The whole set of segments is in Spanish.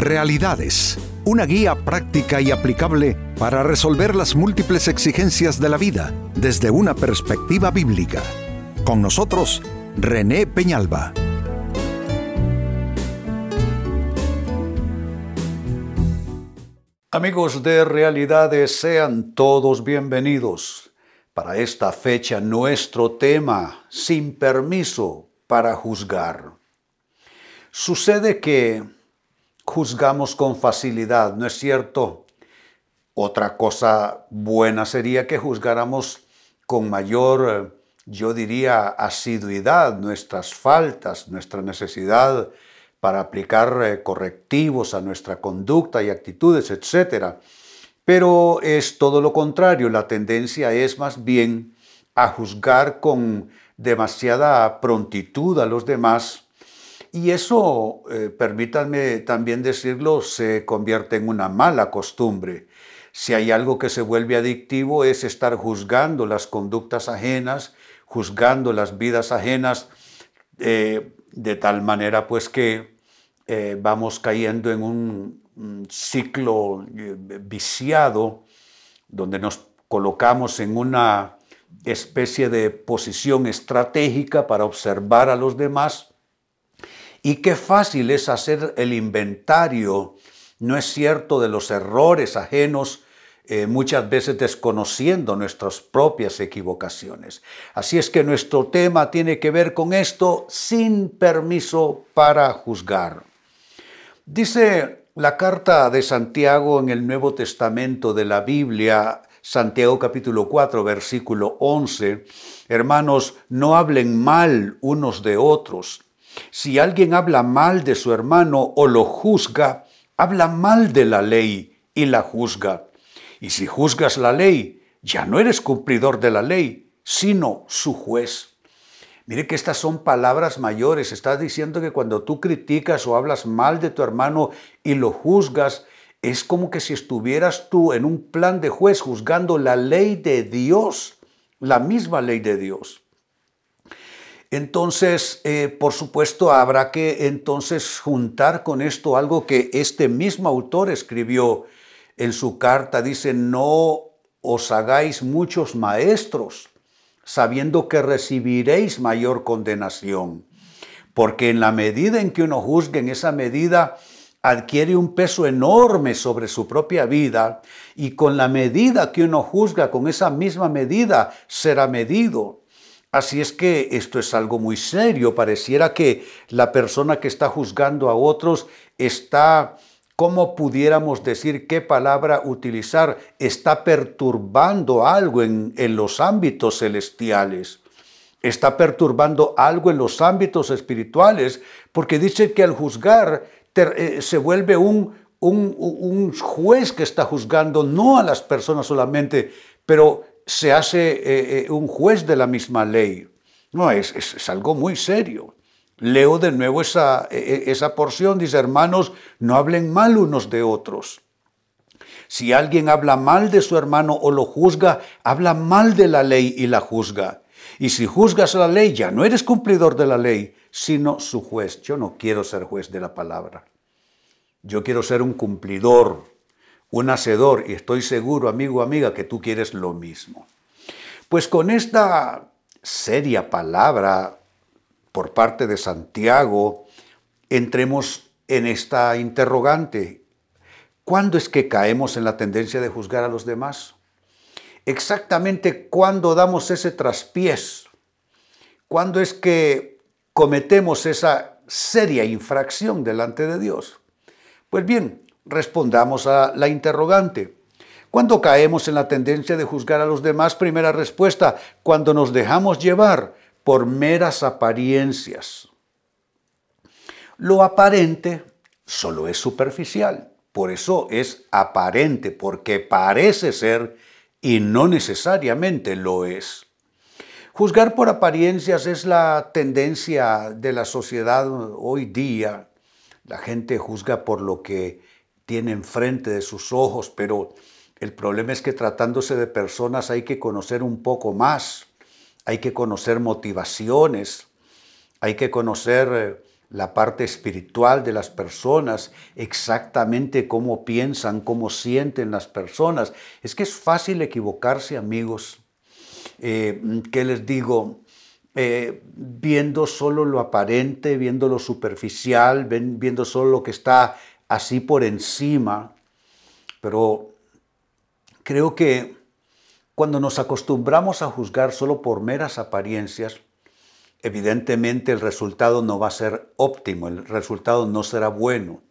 Realidades, una guía práctica y aplicable para resolver las múltiples exigencias de la vida desde una perspectiva bíblica. Con nosotros, René Peñalba. Amigos de Realidades, sean todos bienvenidos. Para esta fecha nuestro tema, sin permiso para juzgar. Sucede que juzgamos con facilidad, ¿no es cierto? Otra cosa buena sería que juzgáramos con mayor, yo diría, asiduidad nuestras faltas, nuestra necesidad para aplicar eh, correctivos a nuestra conducta y actitudes, etc. Pero es todo lo contrario, la tendencia es más bien a juzgar con demasiada prontitud a los demás y eso, eh, permítanme también decirlo, se convierte en una mala costumbre. Si hay algo que se vuelve adictivo es estar juzgando las conductas ajenas, juzgando las vidas ajenas, eh, de tal manera pues que eh, vamos cayendo en un, ciclo viciado donde nos colocamos en una especie de posición estratégica para observar a los demás y qué fácil es hacer el inventario, no es cierto, de los errores ajenos, eh, muchas veces desconociendo nuestras propias equivocaciones. Así es que nuestro tema tiene que ver con esto sin permiso para juzgar. Dice la carta de Santiago en el Nuevo Testamento de la Biblia, Santiago capítulo 4, versículo 11, hermanos, no hablen mal unos de otros. Si alguien habla mal de su hermano o lo juzga, habla mal de la ley y la juzga. Y si juzgas la ley, ya no eres cumplidor de la ley, sino su juez. Mire que estas son palabras mayores. Estás diciendo que cuando tú criticas o hablas mal de tu hermano y lo juzgas, es como que si estuvieras tú en un plan de juez juzgando la ley de Dios, la misma ley de Dios. Entonces, eh, por supuesto, habrá que entonces juntar con esto algo que este mismo autor escribió en su carta dice, no os hagáis muchos maestros, sabiendo que recibiréis mayor condenación. Porque en la medida en que uno juzgue, en esa medida adquiere un peso enorme sobre su propia vida y con la medida que uno juzga, con esa misma medida será medido. Así es que esto es algo muy serio. Pareciera que la persona que está juzgando a otros está ¿cómo pudiéramos decir qué palabra utilizar? Está perturbando algo en, los ámbitos celestiales. Está perturbando algo en los ámbitos espirituales, porque dice que al juzgar eh, se vuelve un, un, juez que está juzgando no a las personas solamente, pero se hace eh, eh, un juez de la misma ley. No, es, es algo muy serio. Leo de nuevo esa, e, e, esa porción, dice, hermanos, no hablen mal unos de otros. Si alguien habla mal de su hermano o lo juzga, habla mal de la ley y la juzga. Y si juzgas la ley, ya no eres cumplidor de la ley, sino su juez. Yo no quiero ser juez de la palabra. Yo quiero ser un cumplidor, un hacedor, y estoy seguro, amigo amiga, que tú quieres lo mismo. Pues con esta seria palabra por parte de Santiago, entremos en esta interrogante. ¿Cuándo es que caemos en la tendencia de juzgar a los demás? Exactamente cuándo damos ese traspiés. ¿Cuándo es que cometemos esa seria infracción delante de Dios? Pues bien, respondamos a la interrogante. ¿Cuándo caemos en la tendencia de juzgar a los demás? Primera respuesta, cuando nos dejamos llevar por meras apariencias. Lo aparente solo es superficial, por eso es aparente, porque parece ser y no necesariamente lo es. Juzgar por apariencias es la tendencia de la sociedad hoy día. La gente juzga por lo que tiene enfrente de sus ojos, pero el problema es que tratándose de personas hay que conocer un poco más hay que conocer motivaciones, hay que conocer eh, la parte espiritual de las personas, exactamente cómo piensan, cómo sienten las personas. Es que es fácil equivocarse, amigos. Eh, ¿Qué les digo? Eh, viendo solo lo aparente, viendo lo superficial, viendo solo lo que está así por encima. Pero creo que cuando nos acostumbramos a juzgar solo por meras apariencias, evidentemente el resultado no va a ser óptimo, el resultado no será bueno.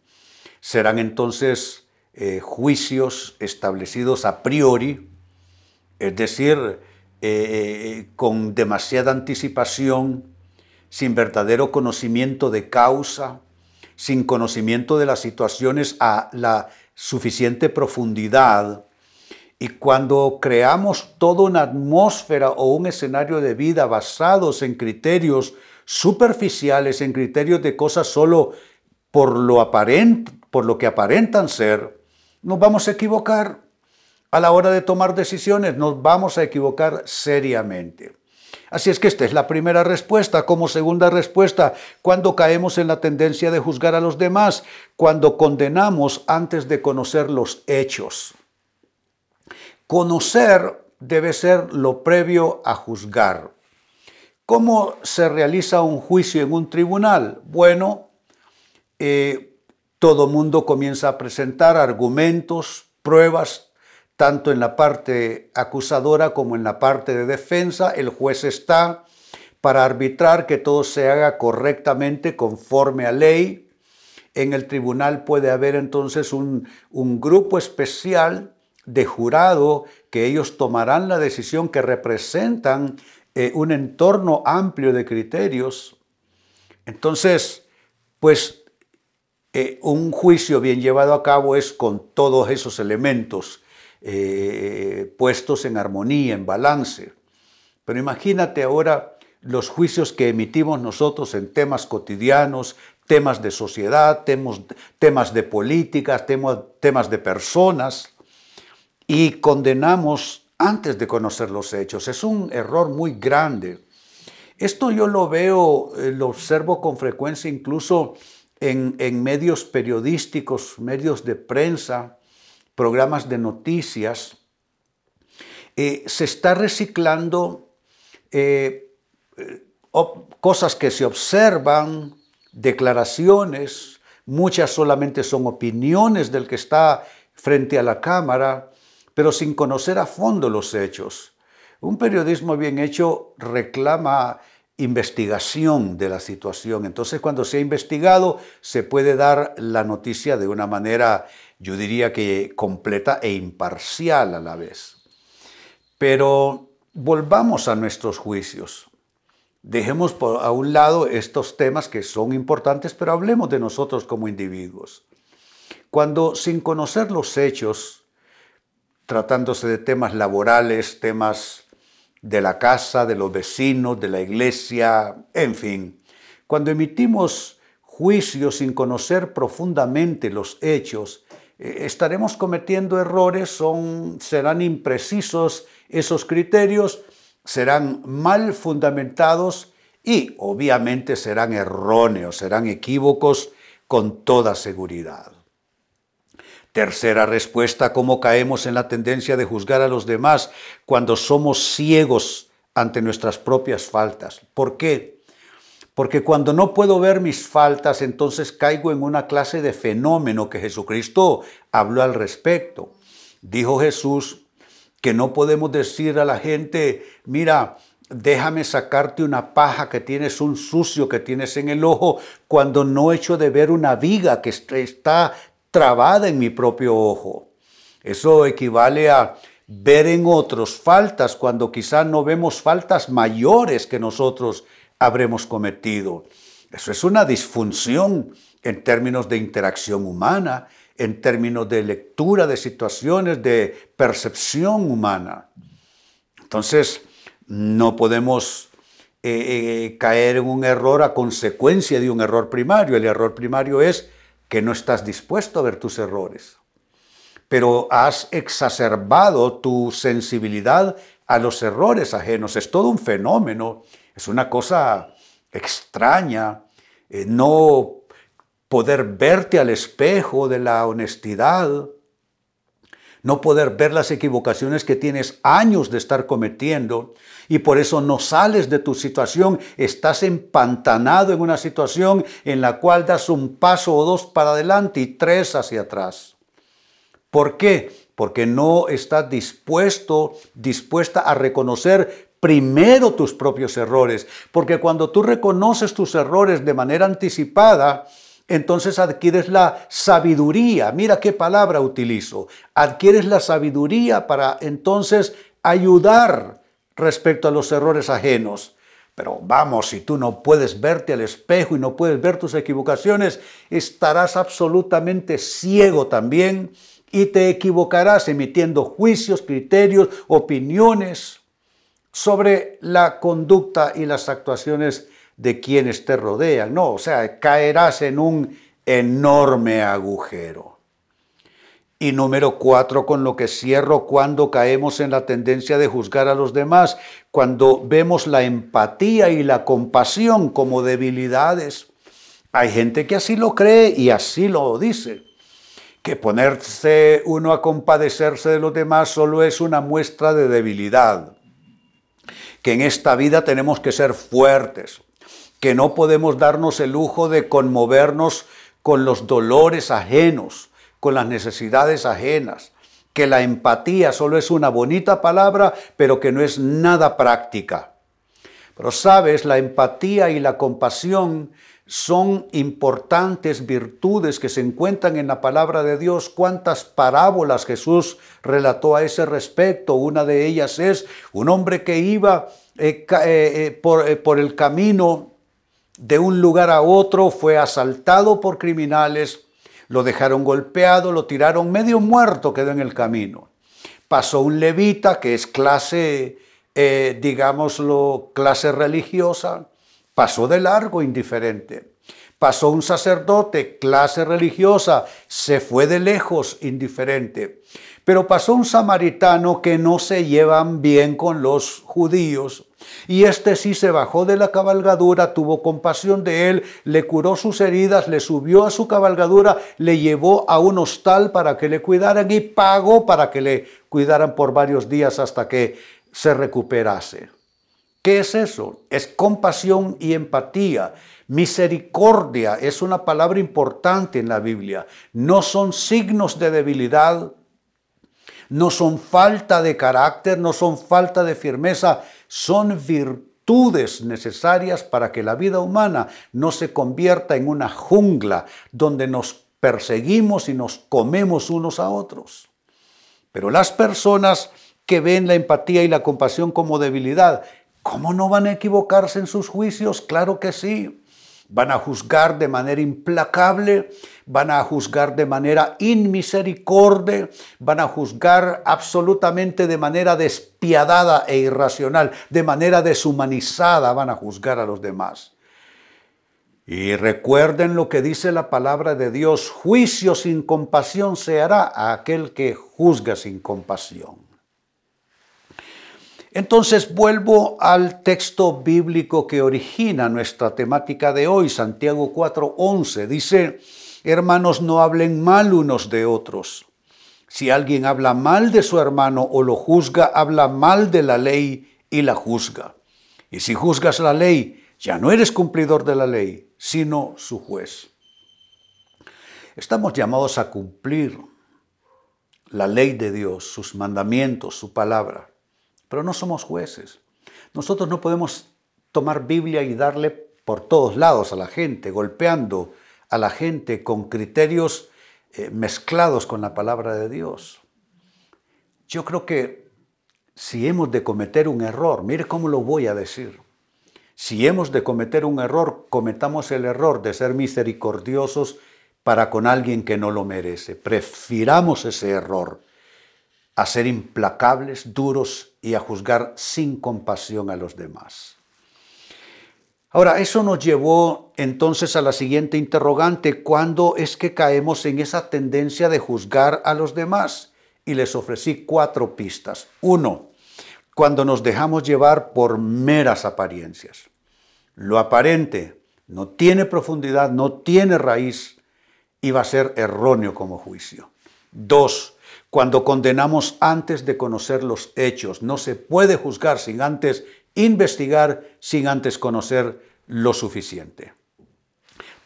Serán entonces eh, juicios establecidos a priori, es decir, eh, con demasiada anticipación, sin verdadero conocimiento de causa, sin conocimiento de las situaciones a la suficiente profundidad y cuando creamos toda una atmósfera o un escenario de vida basados en criterios superficiales, en criterios de cosas solo por lo, aparente, por lo que aparentan ser, nos vamos a equivocar. A la hora de tomar decisiones nos vamos a equivocar seriamente. Así es que esta es la primera respuesta. Como segunda respuesta, cuando caemos en la tendencia de juzgar a los demás, cuando condenamos antes de conocer los hechos. Conocer debe ser lo previo a juzgar. ¿Cómo se realiza un juicio en un tribunal? Bueno, eh, todo mundo comienza a presentar argumentos, pruebas, tanto en la parte acusadora como en la parte de defensa. El juez está para arbitrar que todo se haga correctamente conforme a ley. En el tribunal puede haber entonces un, grupo especial de jurado que ellos tomarán la decisión que representan eh, un entorno amplio de criterios. Entonces, pues eh, un juicio bien llevado a cabo es con todos esos elementos eh, puestos en armonía, en balance. Pero imagínate ahora los juicios que emitimos nosotros en temas cotidianos, temas de sociedad, temas, de políticas, temas, temas de personas y condenamos antes de conocer los hechos. Es un error muy grande. Esto yo lo veo, eh, lo observo con frecuencia incluso en, medios periodísticos, medios de prensa, programas de noticias. Eh, se está reciclando eh, cosas que se observan, declaraciones, muchas solamente son opiniones del que está frente a la cámara, pero sin conocer a fondo los hechos. Un periodismo bien hecho reclama investigación de la situación. Entonces, cuando se ha investigado, se puede dar la noticia de una manera, yo diría que completa e imparcial a la vez. Pero volvamos a nuestros juicios. Dejemos a un lado estos temas que son importantes, pero hablemos de nosotros como individuos. Cuando sin conocer los hechos tratándose de temas laborales, temas de la casa, de los vecinos, de la iglesia, en fin. Cuando emitimos juicios sin conocer profundamente los hechos, estaremos cometiendo errores, son, serán imprecisos esos criterios, serán mal fundamentados y obviamente serán erróneos, serán equívocos con toda seguridad. Tercera respuesta, ¿cómo caemos en la tendencia de juzgar a los demás cuando somos ciegos ante nuestras propias faltas? ¿Por qué? Porque cuando no puedo ver mis faltas, entonces caigo en una clase de fenómeno que Jesucristo habló al respecto. Dijo Jesús que no podemos decir a la gente, mira, déjame sacarte una paja que tienes, un sucio que tienes en el ojo, cuando no echo de ver una viga que está trabada en mi propio ojo. Eso equivale a ver en otros faltas cuando quizá no vemos faltas mayores que nosotros habremos cometido. Eso es una disfunción en términos de interacción humana, en términos de lectura de situaciones, de percepción humana. Entonces, no podemos eh, eh, caer en un error a consecuencia de un error primario. El error primario es que no estás dispuesto a ver tus errores, pero has exacerbado tu sensibilidad a los errores ajenos. Es todo un fenómeno, es una cosa extraña eh, no poder verte al espejo de la honestidad, no poder ver las equivocaciones que tienes años de estar cometiendo y por eso no sales de tu situación, estás empantanado en una situación en la cual das un paso o dos para adelante y tres hacia atrás. ¿Por qué? Porque no estás dispuesto, dispuesta a reconocer primero tus propios errores, porque cuando tú reconoces tus errores de manera anticipada, entonces adquieres la sabiduría. Mira qué palabra utilizo. Adquieres la sabiduría para entonces ayudar respecto a los errores ajenos. Pero vamos, si tú no puedes verte al espejo y no puedes ver tus equivocaciones, estarás absolutamente ciego también y te equivocarás emitiendo juicios, criterios, opiniones sobre la conducta y las actuaciones de quienes te rodean. No, o sea, caerás en un enorme agujero. Y número cuatro, con lo que cierro, cuando caemos en la tendencia de juzgar a los demás, cuando vemos la empatía y la compasión como debilidades. Hay gente que así lo cree y así lo dice, que ponerse uno a compadecerse de los demás solo es una muestra de debilidad, que en esta vida tenemos que ser fuertes, que no podemos darnos el lujo de conmovernos con los dolores ajenos, con las necesidades ajenas, que la empatía solo es una bonita palabra, pero que no es nada práctica. Pero sabes, la empatía y la compasión son importantes virtudes que se encuentran en la palabra de Dios. Cuántas parábolas Jesús relató a ese respecto. Una de ellas es un hombre que iba eh, eh, eh, por, el camino de un lugar a otro, fue asaltado por criminales, lo dejaron golpeado, lo tiraron medio muerto, quedó en el camino. Pasó un levita, que es clase, digámoslo, clase religiosa, pasó de largo indiferente. Pasó un sacerdote, clase religiosa, se fue de lejos indiferente. Pero pasó un samaritano que no se llevan bien con los judíos y este sí se bajó de la cabalgadura, tuvo compasión de él, le curó sus heridas, le subió a su cabalgadura, le llevó a un hostal para que le cuidaran y pagó para que le cuidaran por varios días hasta que se recuperase. ¿Qué es eso? Es compasión y empatía. Misericordia es una palabra importante en la Biblia. No son signos de debilidad, no son falta de carácter, no son falta de firmeza, son virtudes necesarias para que la vida humana no se convierta en una jungla donde nos perseguimos y nos comemos unos a otros. Pero las personas que ven la empatía y la compasión como debilidad, ¿cómo no van a equivocarse en sus juicios? Claro que sí van a juzgar de manera implacable, van a juzgar de manera inmisericordia, van a juzgar absolutamente de manera despiadada e irracional, de manera deshumanizada van a juzgar a los demás. Y recuerden lo que dice la palabra de Dios, juicio sin compasión se hará a aquel que juzga sin compasión. Entonces vuelvo al texto bíblico que origina nuestra temática de hoy, Santiago 4:11. Dice, hermanos, no hablen mal unos de otros. Si alguien habla mal de su hermano o lo juzga, habla mal de la ley y la juzga. Y si juzgas la ley, ya no eres cumplidor de la ley, sino su juez. Estamos llamados a cumplir la ley de Dios, sus mandamientos, su palabra pero no somos jueces. Nosotros no podemos tomar Biblia y darle por todos lados a la gente, golpeando a la gente con criterios eh, mezclados con la palabra de Dios. Yo creo que si hemos de cometer un error, mire cómo lo voy a decir, si hemos de cometer un error, cometamos el error de ser misericordiosos para con alguien que no lo merece. Prefiramos ese error a ser implacables, duros y a juzgar sin compasión a los demás. Ahora, eso nos llevó entonces a la siguiente interrogante, ¿cuándo es que caemos en esa tendencia de juzgar a los demás? Y les ofrecí cuatro pistas. Uno, cuando nos dejamos llevar por meras apariencias. Lo aparente no tiene profundidad, no tiene raíz y va a ser erróneo como juicio. Dos, cuando condenamos antes de conocer los hechos, no se puede juzgar sin antes investigar, sin antes conocer lo suficiente.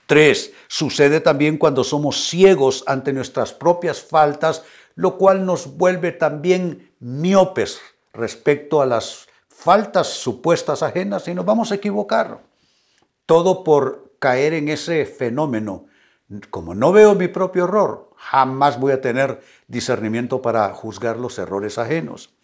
Tres, sucede también cuando somos ciegos ante nuestras propias faltas, lo cual nos vuelve también miopes respecto a las faltas supuestas ajenas y nos vamos a equivocar. Todo por caer en ese fenómeno. Como no veo mi propio error, jamás voy a tener discernimiento para juzgar los errores ajenos.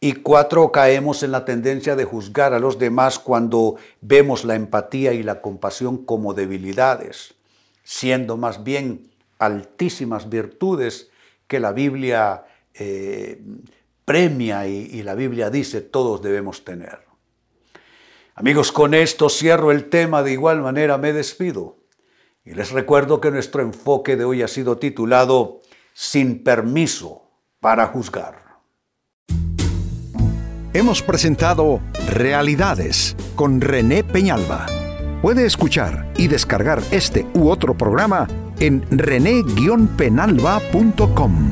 Y cuatro, caemos en la tendencia de juzgar a los demás cuando vemos la empatía y la compasión como debilidades, siendo más bien altísimas virtudes que la Biblia eh, premia y, y la Biblia dice todos debemos tener. Amigos, con esto cierro el tema, de igual manera me despido. Y les recuerdo que nuestro enfoque de hoy ha sido titulado Sin permiso para juzgar. Hemos presentado Realidades con René Peñalba. Puede escuchar y descargar este u otro programa en rene-penalba.com.